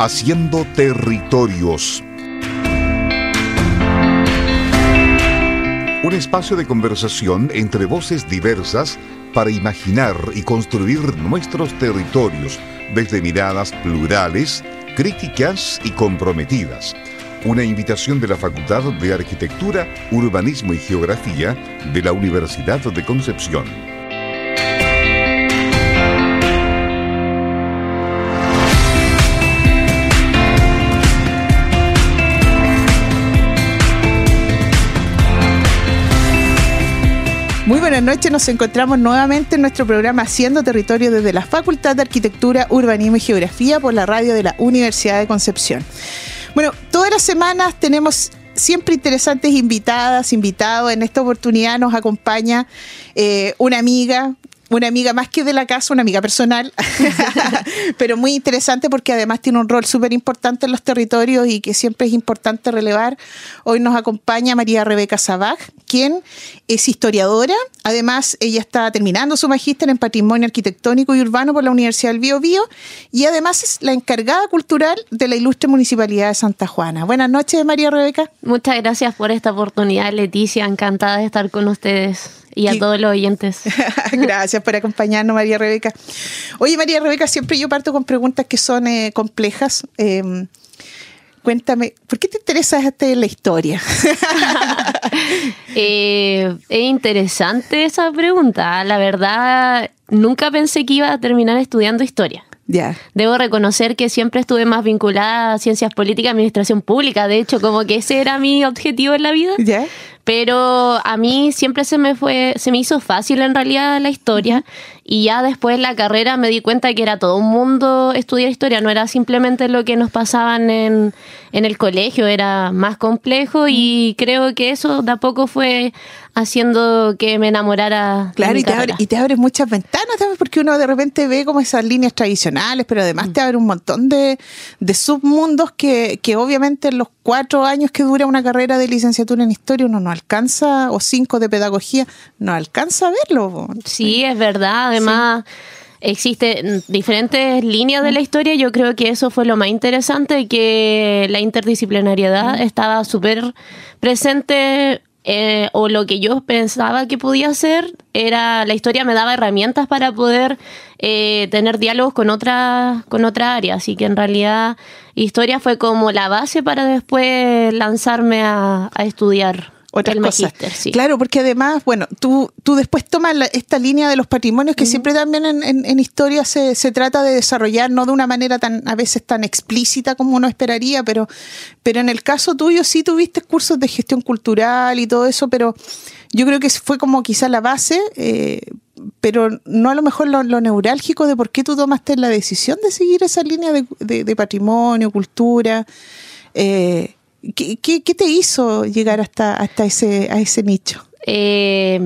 Haciendo Territorios. Un espacio de conversación entre voces diversas para imaginar y construir nuestros territorios desde miradas plurales, críticas y comprometidas. Una invitación de la Facultad de Arquitectura, Urbanismo y Geografía de la Universidad de Concepción. Buenas noches, nos encontramos nuevamente en nuestro programa Haciendo Territorio desde la Facultad de Arquitectura, Urbanismo y Geografía por la radio de la Universidad de Concepción. Bueno, todas las semanas tenemos siempre interesantes invitadas, invitados. En esta oportunidad nos acompaña eh, una amiga, una amiga más que de la casa, una amiga personal, pero muy interesante porque además tiene un rol súper importante en los territorios y que siempre es importante relevar. Hoy nos acompaña María Rebeca Sabaj, quien es historiadora. Además, ella está terminando su magíster en Patrimonio Arquitectónico y Urbano por la Universidad del Bio, Bio y además es la encargada cultural de la ilustre Municipalidad de Santa Juana. Buenas noches, María Rebeca. Muchas gracias por esta oportunidad, Leticia. Encantada de estar con ustedes y a todos los oyentes. Gracias por acompañarnos, María Rebeca. Oye, María Rebeca, siempre yo parto con preguntas que son eh, complejas. Em, cuéntame, ¿por qué te interesa este, la historia? Eh, es interesante esa pregunta. La verdad, nunca pensé que iba a terminar estudiando historia. Ya. Debo reconocer que siempre estuve más vinculada a ciencias políticas, administración pública. De hecho, como que ese era mi objetivo en la vida. ¿Ya? Pero a mí siempre se me fue, se me hizo fácil en realidad la historia. Y ya después la carrera me di cuenta que era todo un mundo estudiar historia, no era simplemente lo que nos pasaban en, en el colegio, era más complejo y creo que eso de a poco fue haciendo que me enamorara. Claro, de mi y, te abre, y te abre muchas ventanas también, porque uno de repente ve como esas líneas tradicionales, pero además te abre un montón de, de submundos que, que obviamente en los cuatro años que dura una carrera de licenciatura en historia uno no alcanza, o cinco de pedagogía, no alcanza a verlo. Sí, es verdad. Además, existen diferentes líneas de la historia. Yo creo que eso fue lo más interesante, que la interdisciplinariedad estaba súper presente. eh, o lo que yo pensaba que podía hacer era la historia me daba herramientas para poder eh, tener diálogos con otras con otra área así que en realidad historia fue como la base para después lanzarme a, a estudiar Otras el cosas. sí. Claro, porque además, bueno, tú, tú después tomas la- esta línea de los patrimonios que siempre también en, en- en historia se, se trata de desarrollar, no de una manera tan, a veces tan explícita como uno esperaría, pero, pero en el caso tuyo sí tuviste cursos de gestión cultural y todo eso, pero yo creo que fue como quizá la base, eh, pero no a lo mejor lo, lo neurálgico de por qué tú tomaste la decisión de seguir esa línea de, de- de patrimonio, cultura. Eh, ¿qué, qué, qué te hizo llegar hasta, hasta ese, a ese nicho? Eh,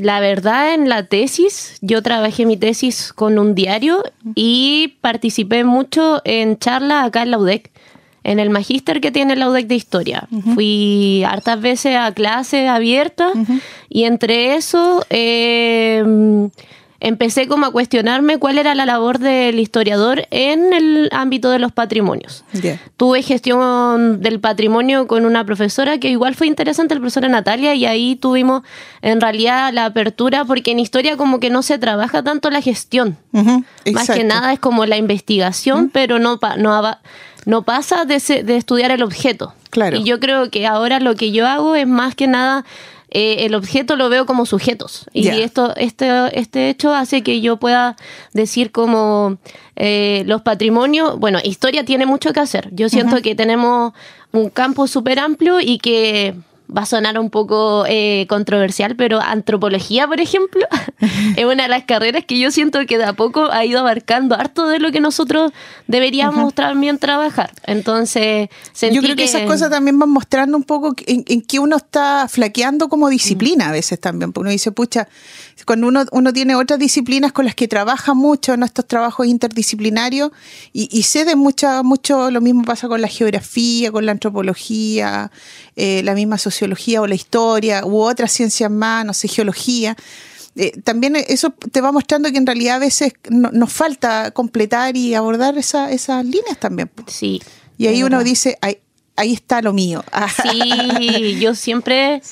la verdad, en la tesis, yo trabajé mi tesis con un diario y participé mucho en charlas acá en la UDEC, en el magíster que tiene la UDEC de historia. Fui hartas veces a clases abiertas y entre eso eh, empecé como a cuestionarme cuál era la labor del historiador en el ámbito de los patrimonios. Tuve gestión del patrimonio con una profesora que igual fue interesante, la profesora Natalia, y ahí tuvimos en realidad la apertura, porque en historia como que no se trabaja tanto la gestión. Más que nada es como la investigación, pero no, pa- no, no pasa de, de estudiar el objeto. Claro. Y yo creo que ahora lo que yo hago es más que nada eh, el objeto lo veo como sujetos. Y esto, este, este hecho hace que yo pueda decir como eh, los patrimonios, bueno, historia tiene mucho que hacer. Yo siento que tenemos un campo súper amplio y que va a sonar un poco eh, controversial, pero antropología, por ejemplo, es una de las carreras que yo siento que de a poco ha ido abarcando harto de lo que nosotros deberíamos también trabajar. Entonces, Yo creo que, esas cosas también van mostrando un poco en, en que uno está flaqueando como disciplina a veces también. Porque uno dice, pucha, cuando uno, uno tiene otras disciplinas con las que trabaja mucho en estos trabajos interdisciplinarios y, y sé de mucha, mucho, lo mismo pasa con la geografía, con la antropología, eh, la misma sociología o la historia u otras ciencias más, no sé, geología eh, también eso te va mostrando que en realidad a veces nos falta completar y abordar esa, esas líneas también. Sí. Y ahí uno dice, ahí, ahí está lo mío. Sí, yo siempre,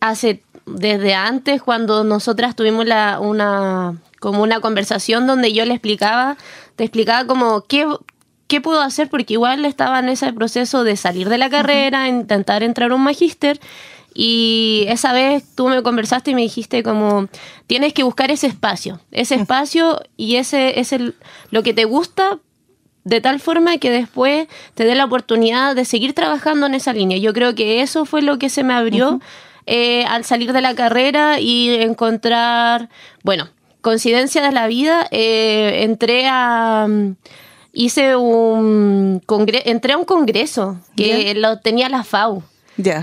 hace, desde antes, cuando nosotras tuvimos la, una, como una conversación donde yo le explicaba, te explicaba como qué, qué puedo hacer, porque igual estaba en ese proceso de salir de la carrera, intentar entrar a un magíster. Y esa vez tú me conversaste y me dijiste como, tienes que buscar ese espacio, ese espacio y ese es lo que te gusta de tal forma que después te dé la oportunidad de seguir trabajando en esa línea. Yo creo que eso fue lo que se me abrió eh, al salir de la carrera y encontrar, bueno, coincidencia de la vida, eh, entré a... Hice un entré a un congreso que lo tenía la FAU.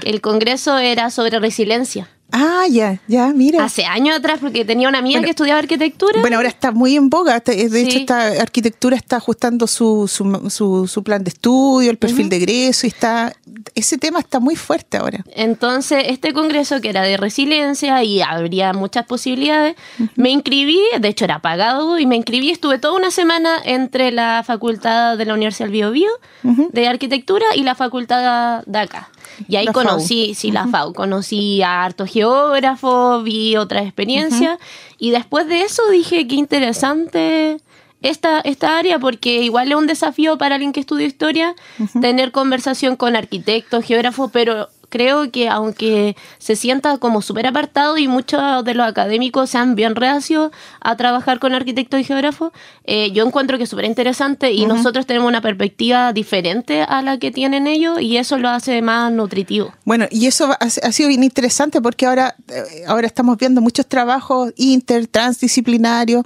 El congreso era sobre resiliencia. Ah, ya, ya, mira. Hace años atrás, porque tenía una amiga que estudiaba arquitectura. Bueno, ahora está muy en boga. De hecho, esta arquitectura está ajustando su, su, su, plan de estudio, el perfil de egreso, y está. Ese tema está muy fuerte ahora. Entonces, este congreso que era de resiliencia y habría muchas posibilidades, me inscribí, de hecho era pagado, y me inscribí, estuve toda una semana entre la facultad de la Universidad del Bio, de arquitectura y la facultad de acá. Y ahí conocí, sí, la FAU, conocí a harto geógrafo, vi otra experiencia. Y después de eso dije, qué interesante esta, esta área porque igual es un desafío para alguien que estudia historia tener conversación con arquitectos, geógrafos, pero creo que aunque se sienta como súper apartado y muchos de los académicos sean bien reacios a trabajar con arquitectos y geógrafos, eh, yo encuentro que es súper interesante y nosotros tenemos una perspectiva diferente a la que tienen ellos y eso lo hace más nutritivo. Bueno, y eso ha, sido bien interesante porque ahora, eh, ahora estamos viendo muchos trabajos inter, transdisciplinarios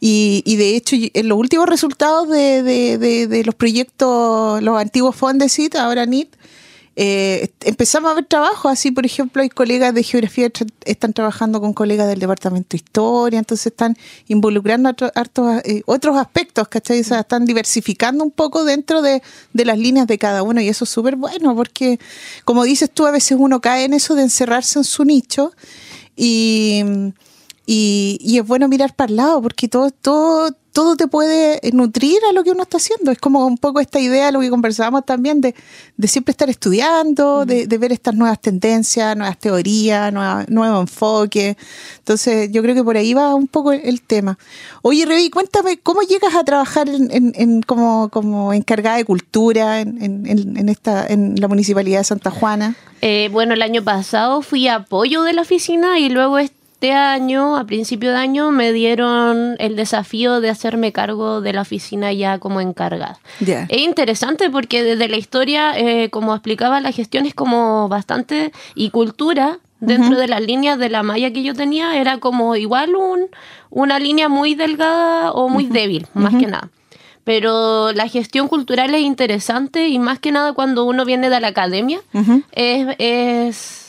y, y de hecho en los últimos resultados de, de, de, los proyectos, los antiguos Fondesit, ahora NIT, eh, empezamos a ver trabajo, así por ejemplo hay colegas de geografía que están trabajando con colegas del departamento de historia, entonces están involucrando eh, otros aspectos, ¿cachai? están diversificando un poco dentro de, de las líneas de cada uno y eso es súper bueno porque como dices tú, a veces uno cae en eso de encerrarse en su nicho y, y, y es bueno mirar para el lado porque todo, todo todo te puede nutrir a lo que uno está haciendo. Es como un poco esta idea, lo que conversábamos también, de, siempre estar estudiando, de, ver estas nuevas tendencias, nuevas teorías, nueva, nuevo enfoque. Entonces, yo creo que por ahí va un poco el, tema. Oye, Revi, cuéntame, ¿cómo llegas a trabajar en, como, como encargada de cultura en, esta, en la Municipalidad de Santa Juana? Eh, bueno, el año pasado fui apoyo de la oficina y luego este año, a principio de año, me dieron el desafío de hacerme cargo de la oficina ya como encargada. Es interesante porque desde la historia, eh, como explicaba, la gestión es como bastante y cultura dentro de las líneas de la malla que yo tenía era como igual un, una línea muy delgada o muy débil, más que nada. Pero la gestión cultural es interesante y más que nada cuando uno viene de la academia es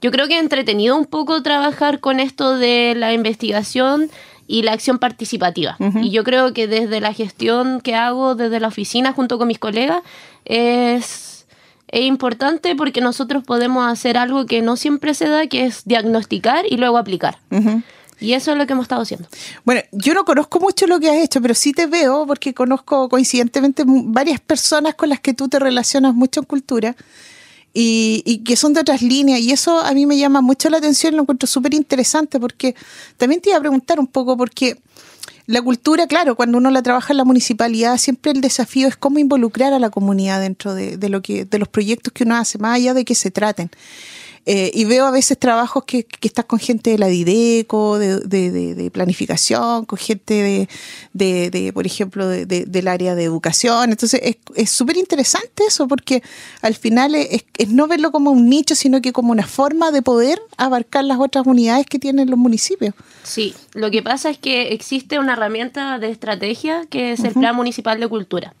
yo creo que he entretenido un poco trabajar con esto de la investigación y la acción participativa. Y yo creo que desde la gestión que hago desde la oficina junto con mis colegas es, es importante porque nosotros podemos hacer algo que no siempre se da, que es diagnosticar y luego aplicar. Y eso es lo que hemos estado haciendo. Bueno, yo no conozco mucho lo que has hecho, pero sí te veo porque conozco coincidentemente varias personas con las que tú te relacionas mucho en cultura y, que son de otras líneas. Y eso a mí me llama mucho la atención, lo encuentro súper interesante porque también te iba a preguntar un poco porque la cultura, claro, cuando uno la trabaja en la municipalidad, siempre el desafío es cómo involucrar a la comunidad dentro de, de lo que, de los proyectos que uno hace, más allá de que se traten. Eh, y veo a veces trabajos que, que estás con gente de la Dideco, de, de, planificación, con gente de, por ejemplo, del área de educación. Entonces es súper interesante eso porque al final es, es, no verlo como un nicho, sino que como una forma de poder abarcar las otras unidades que tienen los municipios. Sí, lo que pasa es que existe una herramienta de estrategia que es el Plan Municipal de Cultura.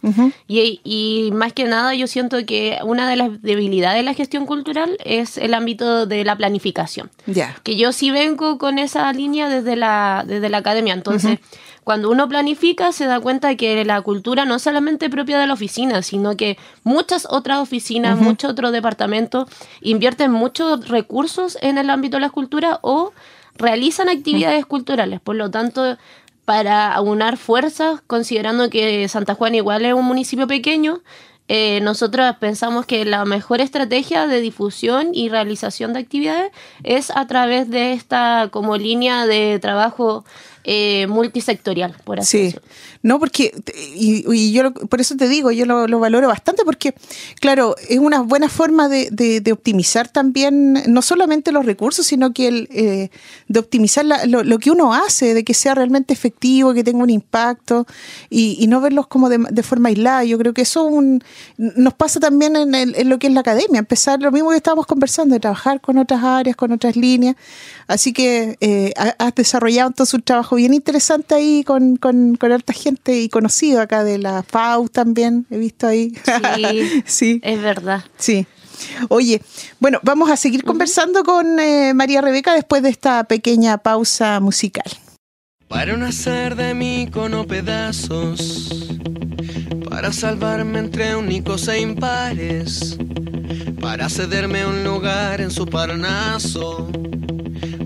y, y más que nada yo siento que una de las debilidades de la gestión cultural es el ámbito de la planificación. Que yo sí vengo con esa línea desde la, desde la academia. Entonces, cuando uno planifica, se da cuenta que la cultura no es solamente propia de la oficina, sino que muchas otras oficinas, muchos otros departamentos invierten muchos recursos en el ámbito de la cultura o realizan actividades culturales. Por lo tanto, para aunar fuerzas, considerando que Santa Juana igual es un municipio pequeño, eh, nosotros pensamos que la mejor estrategia de difusión y realización de actividades es a través de esta como línea de trabajo eh, multisectorial, por así sí. decirlo. No, porque, y, yo por eso te digo, yo lo, valoro bastante porque, claro, es una buena forma de, de, optimizar también, no solamente los recursos, sino que el, eh, de optimizar lo, que uno hace, de que sea realmente efectivo, que tenga un impacto y, y no verlos como de, de, forma aislada. Yo creo que eso un, nos pasa también en, en, lo que es la academia, empezar lo mismo que estábamos conversando, de trabajar con otras áreas, con otras líneas. Así que eh, has desarrollado entonces un trabajo bien interesante ahí con, con, con harta gente y conocido acá de la FAU también, he visto ahí. Sí, sí. es verdad. Sí. Oye, bueno, vamos a seguir conversando con eh, María Rebeca después de esta pequeña pausa musical. Para no hacer de mí cono pedazos, para salvarme entre únicos e impares, para cederme un lugar en su parnaso,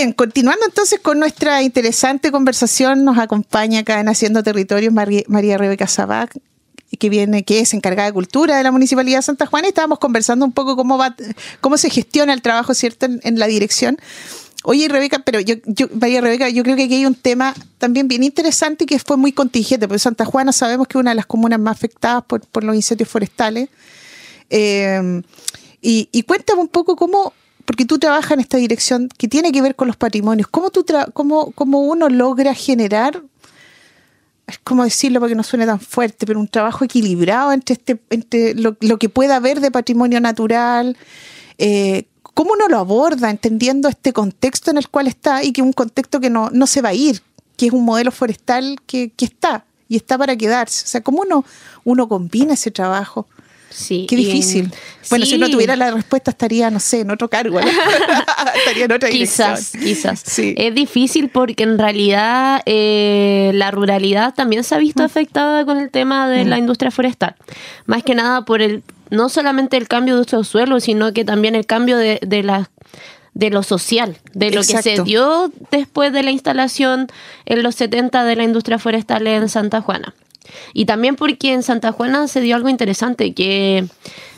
Bien, continuando entonces con nuestra interesante conversación, nos acompaña acá en Haciendo Territorios María, Rebeca Sabac, que viene, que es encargada de cultura de la Municipalidad de Santa Juana, y estábamos conversando un poco cómo va, cómo se gestiona el trabajo, ¿cierto?, en, la dirección. Oye, Rebeca, pero yo, María Rebeca, yo creo que aquí hay un tema también bien interesante que fue muy contingente, porque Santa Juana sabemos que es una de las comunas más afectadas por, los incendios forestales. Eh, y cuéntame un poco cómo, porque tú trabajas en esta dirección que tiene que ver con los patrimonios. ¿Cómo, tú cómo, cómo uno logra generar, es como decirlo porque no suene tan fuerte, pero un trabajo equilibrado entre, este, entre lo, que pueda haber de patrimonio natural? Eh, ¿Cómo uno lo aborda entendiendo este contexto en el cual está y que es un contexto que no, no se va a ir, que es un modelo forestal que, que está y está para quedarse? O sea, ¿cómo uno, uno combina ese trabajo? Sí. Qué difícil. bueno, si no tuviera la respuesta estaría, no sé, en otro cargo. estaría en otra Quizás, quizás. Sí. Es difícil porque en realidad eh, la ruralidad también se ha visto mm. afectada con el tema de la mm. industria forestal. Más que nada por el, no solamente el cambio de uso de suelo, sino que también el cambio de, de la de lo social, de lo que se dio después de la instalación en los 70 de la industria forestal en Santa Juana. Y también porque en Santa Juana se dio algo interesante, que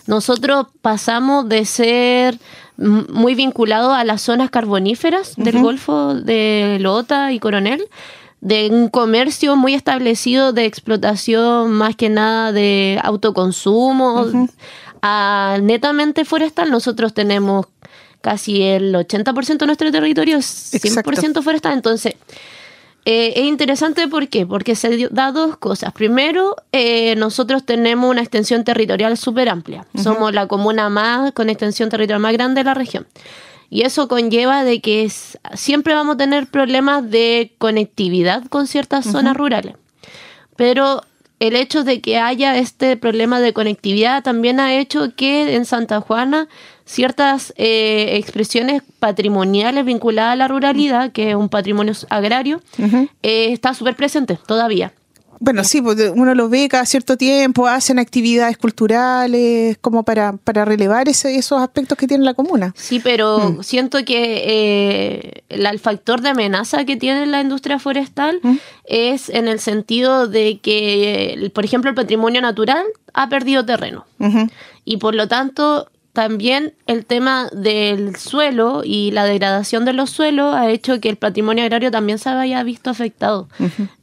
nosotros pasamos de ser muy vinculados a las zonas carboníferas del Golfo de Lota y Coronel, de un comercio muy establecido de explotación más que nada de autoconsumo, a netamente forestal.Nosotros tenemos casi el 80% de nuestro territorio es 100% forestal, entonces eh, es interesante ¿por qué? porque se da dos cosas. Primero, eh, nosotros tenemos una extensión territorial súper amplia. Somos la comuna más con extensión territorial más grande de la región. Y eso conlleva de que siempre vamos a tener problemas de conectividad con ciertas zonas rurales. Pero el hecho de que haya este problema de conectividad también ha hecho que en Santa Juana ciertas eh, expresiones patrimoniales vinculadas a la ruralidad, que es un patrimonio agrario, eh, está súper presente todavía. Bueno, sí, pues, uno lo ve cada cierto tiempo, hacen actividades culturales como para, para relevar ese, esos aspectos que tiene la comuna. Sí, pero mm. siento que eh, el, factor de amenaza que tiene la industria forestal mm. es en el sentido de que, por ejemplo, el patrimonio natural ha perdido terreno. Y por lo tanto, también el tema del suelo y la degradación de los suelos ha hecho que el patrimonio agrario también se haya visto afectado.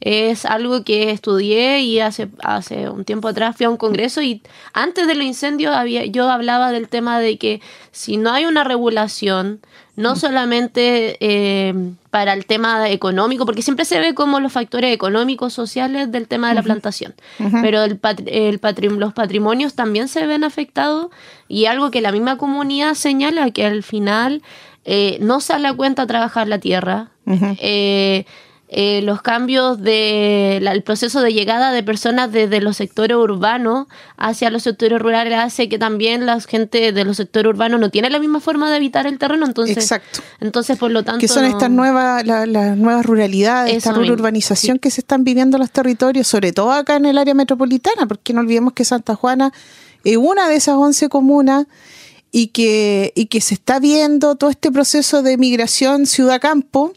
Es algo que estudié y hace, hace un tiempo atrás fui a un congreso y antes de los incendios había, yo hablaba del tema de que si no hay una regulación, no solamente eh, para el tema económico, porque siempre se ve como los factores económicos, sociales del tema de la plantación, pero el, los patrimonios también se ven afectados y algo que la misma comunidad señala que al final eh, no sale a cuenta trabajar la tierra. Eh, los cambios del proceso de llegada de personas desde los sectores urbanos hacia los sectores rurales hace que también la gente de los sectores urbanos no tiene la misma forma de habitar el terreno, entonces, Exacto. entonces por lo tanto... Que son estas nuevas, las nuevas ruralidades, esta urbanización que se están viviendo en los territorios, sobre todo acá en el área metropolitana, porque no olvidemos que Santa Juana es una de esas 11 comunas y que, y que se está viendo todo este proceso de migración ciudad-campo,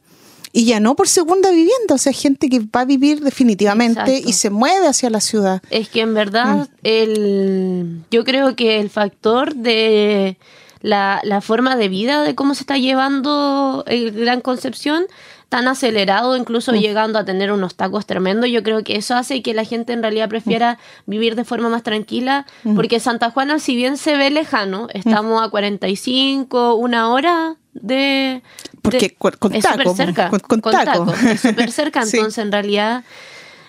y ya no por segunda vivienda, o sea, gente que va a vivir definitivamente y se mueve hacia la ciudad. Es que en verdad mm. el, yo creo que el factor de la, la forma de vida, de cómo se está llevando el Gran Concepción, tan acelerado, incluso mm. llegando a tener unos tacos tremendos. Yo creo que eso hace que la gente en realidad prefiera mm. vivir de forma más tranquila, porque Santa Juana, si bien se ve lejano, estamos a 45, una hora de... Porque con, es súper cerca. Con, taco. Es súper cerca, entonces en realidad...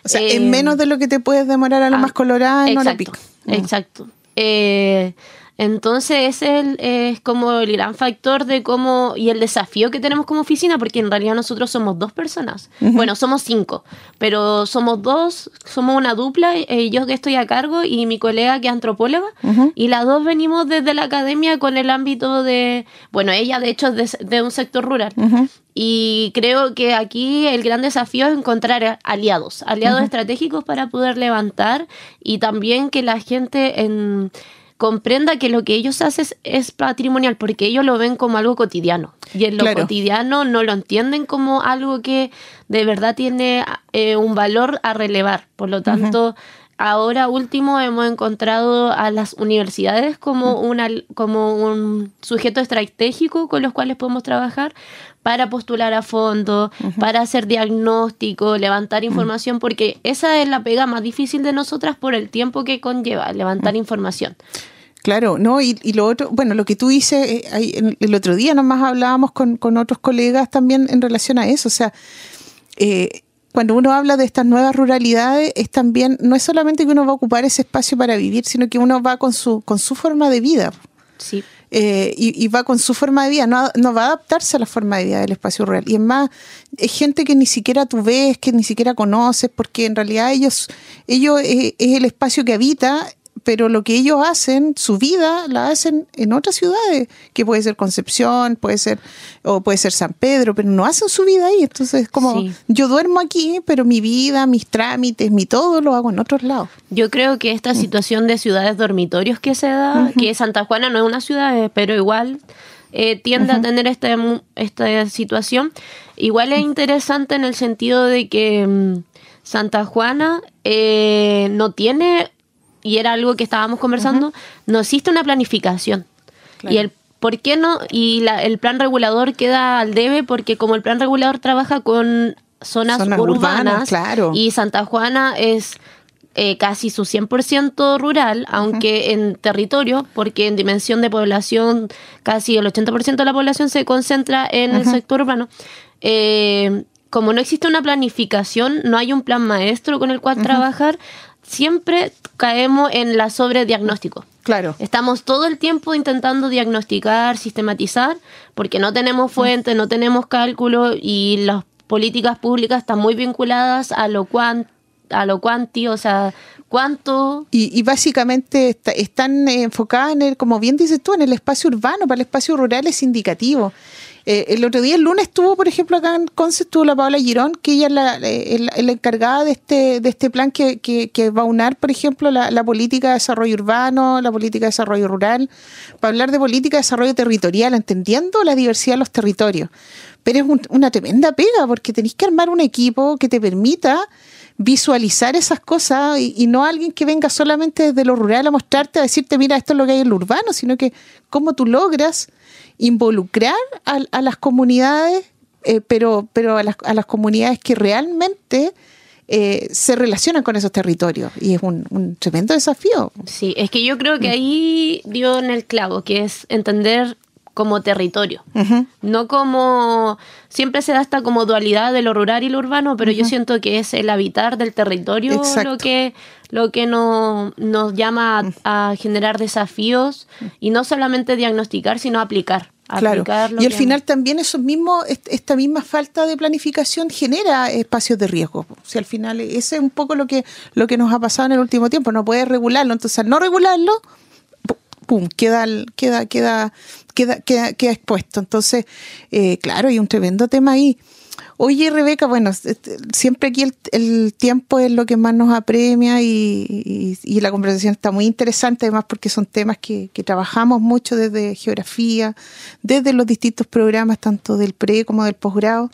O sea, en menos de lo que te puedes demorar a lo ah, más colorada en exacto, Exacto. Eh, entonces ese es, como el gran factor de cómo y el desafío que tenemos como oficina, porque en realidad nosotros somos dos personas. Bueno, somos cinco, pero somos dos, somos una dupla, eh, yo que estoy a cargo y mi colega que es antropóloga, y las dos venimos desde la academia con el ámbito de, bueno, ella de hecho es de, un sector rural. Y creo que aquí el gran desafío es encontrar aliados, aliados estratégicos para poder levantar y también que la gente en comprenda que lo que ellos hacen es patrimonial, porque ellos lo ven como algo cotidiano. Y en lo cotidiano no lo entienden como algo que de verdad tiene eh, un valor a relevar. Por lo tanto, ahora último hemos encontrado a las universidades como, una, como un sujeto estratégico con los cuales podemos trabajar para postular a fondo, para hacer diagnóstico, levantar información, porque esa es la pega más difícil de nosotras por el tiempo que conlleva levantar información. Claro, no, y, lo otro, bueno, lo que tú dices, eh, el otro día nomás hablábamos con, con, otros colegas también en relación a eso, o sea, eh, cuando uno habla de estas nuevas ruralidades, es también, no es solamente que uno va a ocupar ese espacio para vivir, sino que uno va con su, con su forma de vida. Sí. Eh, y, va con su forma de vida, no, no, va a adaptarse a la forma de vida del espacio rural. Y es más, es gente que ni siquiera tú ves, que ni siquiera conoces, porque en realidad ellos, ellos eh, es el espacio que habita pero lo que ellos hacen, su vida, la hacen en otras ciudades, que puede ser Concepción, puede ser, o puede ser San Pedro, pero no hacen su vida ahí. Entonces, como yo duermo aquí, pero mi vida, mis trámites, mi todo lo hago en otros lados. Yo creo que esta mm. situación de ciudades dormitorios que se da, que Santa Juana no es una ciudad, eh, pero igual eh, tiende a tener este, esta situación. Igual es interesante en el sentido de que mm, Santa Juana eh, no tiene y era algo que estábamos conversando, no existe una planificación. Y el por qué no, y el plan regulador queda al debe porque como el plan regulador trabaja con zonas, urbanas, claro. y Santa Juana es eh, casi su 100% rural, aunque en territorio, porque en dimensión de población casi el 80% de la población se concentra en el sector urbano. Eh, como no existe una planificación, no hay un plan maestro con el cual trabajar, siempre caemos en la sobrediagnóstico. Claro. Estamos todo el tiempo intentando diagnosticar, sistematizar, porque no tenemos fuente, no tenemos cálculo y las políticas públicas están muy vinculadas a lo cuan, a lo cuanti, o sea, cuánto. Y, básicamente están enfocadas en el, como bien dices tú, en el espacio urbano, para el espacio rural es indicativo. Eh, el otro día, el lunes, estuvo, por ejemplo, acá en Conce, estuvo la Paola Girón, que ella es la, eh, encargada de este, de este plan que, va a unar, por ejemplo, la, política de desarrollo urbano, la política de desarrollo rural, para hablar de política de desarrollo territorial, entendiendo la diversidad de los territorios. Pero es una tremenda pega, porque tenéis que armar un equipo que te permita visualizar esas cosas y, y, no alguien que venga solamente desde lo rural a mostrarte, a decirte, mira, esto es lo que hay en lo urbano, sino que cómo tú logras involucrar a, las comunidades, eh, pero, pero a las, a las comunidades que realmente eh, se relacionan con esos territorios y es un, tremendo desafío. Sí, es que yo creo que ahí dio en el clavo, que es entender como territorio, no como siempre se da esta como dualidad de lo rural y lo urbano, pero yo siento que es el habitar del territorio lo que lo que no, nos llama a, generar desafíos y no solamente diagnosticar, sino aplicar. Claro. Y al final también eso mismo, esta misma falta de planificación genera espacios de riesgo. O sea, al final ese es un poco lo que, lo que nos ha pasado en el último tiempo. No puedes regularlo. Entonces, al no regularlo, pum, queda, queda, queda, queda, queda, expuesto. Entonces, eh, claro, hay un tremendo tema ahí. Oye, Rebeca, bueno, siempre aquí el, tiempo es lo que más nos apremia y, la conversación está muy interesante, además porque son temas que, trabajamos mucho desde geografía, desde los distintos programas, tanto del pre como del posgrado.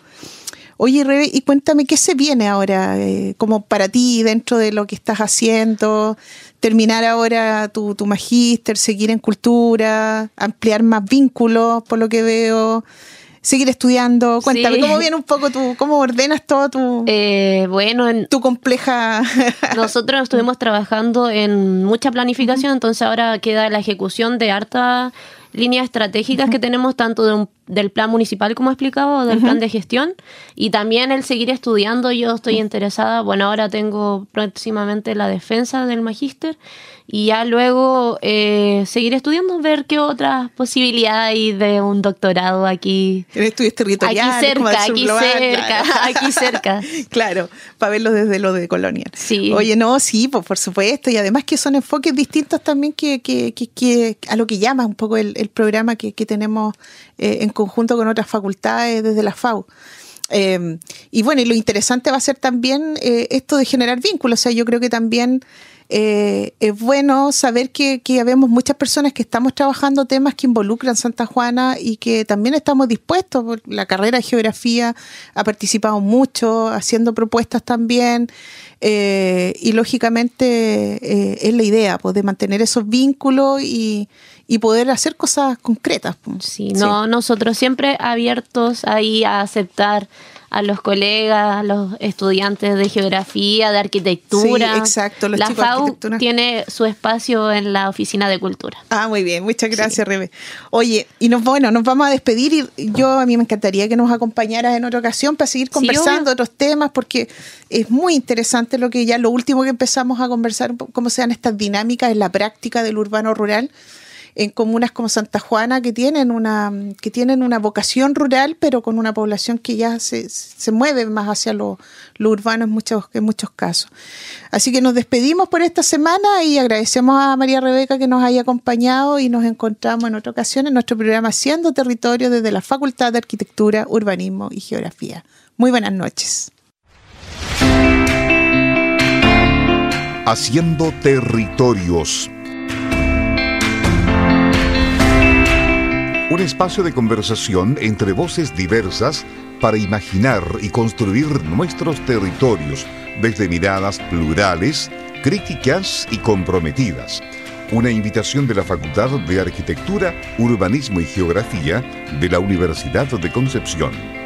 Oye, Rebeca, y cuéntame qué se viene ahora, eh, como para ti dentro de lo que estás haciendo, terminar ahora tu, tu magíster, seguir en cultura, ampliar más vínculos, por lo que veo seguir estudiando? Cuéntame, ¿cómo viene un poco tú, cómo ordenas todo tu, eh, bueno, en, tu compleja... nosotros estuvimos trabajando en mucha planificación, entonces ahora queda la ejecución de harta líneas estratégicas que tenemos tanto del plan municipal como explicado, del plan de gestión y también el seguir estudiando. Yo estoy interesada, bueno, ahora tengo próximamente la defensa del magíster y ya luego eh, seguir estudiando, ver qué otras posibilidades hay de un doctorado aquí. En estudios territoriales. Aquí cerca, aquí cerca, aquí cerca. claro, para verlo desde lo de Colonia. Sí. Oye, no, sí, pues por supuesto, y además que son enfoques distintos también que, que, que, a lo que llama un poco el, programa que, tenemos eh, en conjunto con otras facultades desde la FAU. Eh, y bueno, y lo interesante va a ser también esto de generar vínculos. O sea, yo creo que también eh, es bueno saber que, que muchas personas que estamos trabajando temas que involucran Santa Juana y que también estamos dispuestos. La carrera de geografía ha participado mucho, haciendo propuestas también. Eh, y lógicamente eh, es la idea, pues, de mantener esos vínculos y, y poder hacer cosas concretas. Sí, no, nosotros siempre abiertos ahí a aceptar a los colegas, a los estudiantes de geografía, de arquitectura. Sí, exacto, los la chicos FAU arquitectura. tiene su espacio en la oficina de cultura. Ah, muy bien, muchas gracias, Rebe. Oye, y nos, bueno, nos vamos a despedir y yo a mí me encantaría que nos acompañaras en otra ocasión para seguir conversando obvio. otros temas, porque es muy interesante lo que ya lo último que empezamos a conversar, cómo sean estas dinámicas en la práctica del urbano rural en comunas como Santa Juana que tienen una que tienen una vocación rural pero con una población que ya se, se mueve más hacia lo, lo urbano en muchos en muchos casos. Así que nos despedimos por esta semana y agradecemos a María Rebeca que nos haya acompañado y nos encontramos en otra ocasión en nuestro programa Haciendo Territorio desde la Facultad de Arquitectura, Urbanismo y Geografía. Muy buenas noches. Haciendo territorios. Un espacio de conversación entre voces diversas para imaginar y construir nuestros territorios desde miradas plurales, críticas y comprometidas. Una invitación de la Facultad de Arquitectura, Urbanismo y Geografía de la Universidad de Concepción.